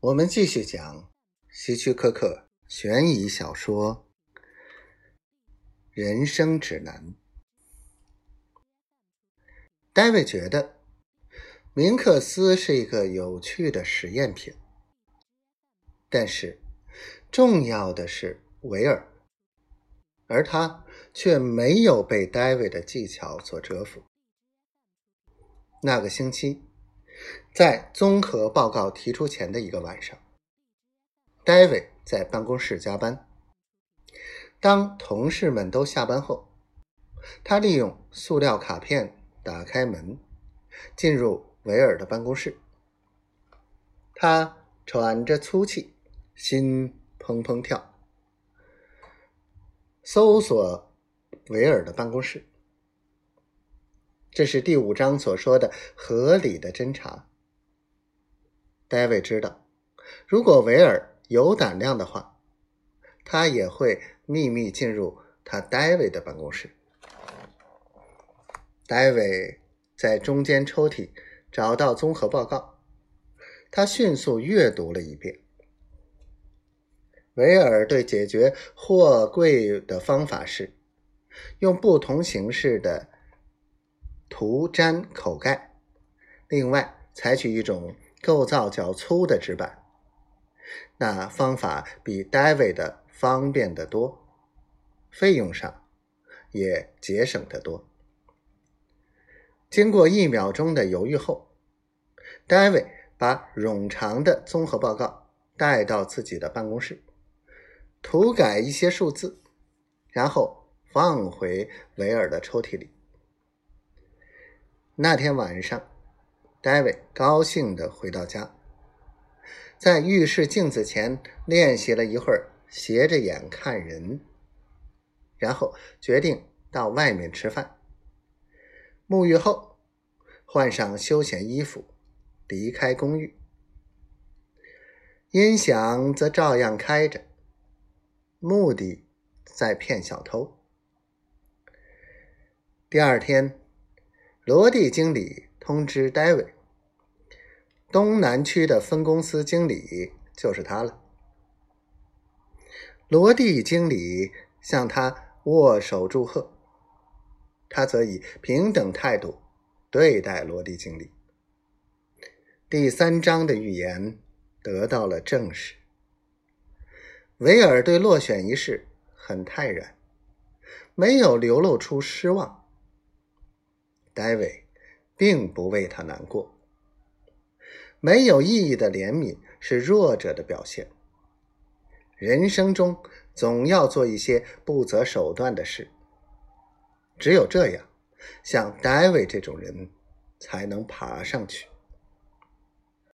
我们继续讲希区柯克悬疑小说《人生指南》。戴维觉得明克斯是一个有趣的实验品，但是重要的是维尔，而他却没有被戴维的技巧所折服。那个星期。在综合报告提出前的一个晚上，戴维在办公室加班。当同事们都下班后，他利用塑料卡片打开门，进入维尔的办公室。他喘着粗气，心砰砰跳，搜索维尔的办公室。这是第五章所说的合理的侦查。戴维知道，如果维尔有胆量的话，他也会秘密进入他戴维的办公室。戴维在中间抽屉找到综合报告，他迅速阅读了一遍。维尔对解决货柜的方法是用不同形式的。涂粘口盖，另外采取一种构造较粗的纸板，那方法比 David 的方便得多，费用上也节省得多。经过一秒钟的犹豫后，David 把冗长的综合报告带到自己的办公室，涂改一些数字，然后放回维尔的抽屉里。那天晚上，戴维高兴地回到家，在浴室镜子前练习了一会儿斜着眼看人，然后决定到外面吃饭。沐浴后，换上休闲衣服，离开公寓。音响则照样开着，目的在骗小偷。第二天。罗蒂经理通知戴维，东南区的分公司经理就是他了。罗蒂经理向他握手祝贺，他则以平等态度对待罗蒂经理。第三章的预言得到了证实。维尔对落选一事很泰然，没有流露出失望。戴维并不为他难过。没有意义的怜悯是弱者的表现。人生中总要做一些不择手段的事，只有这样，像 David 这种人才能爬上去。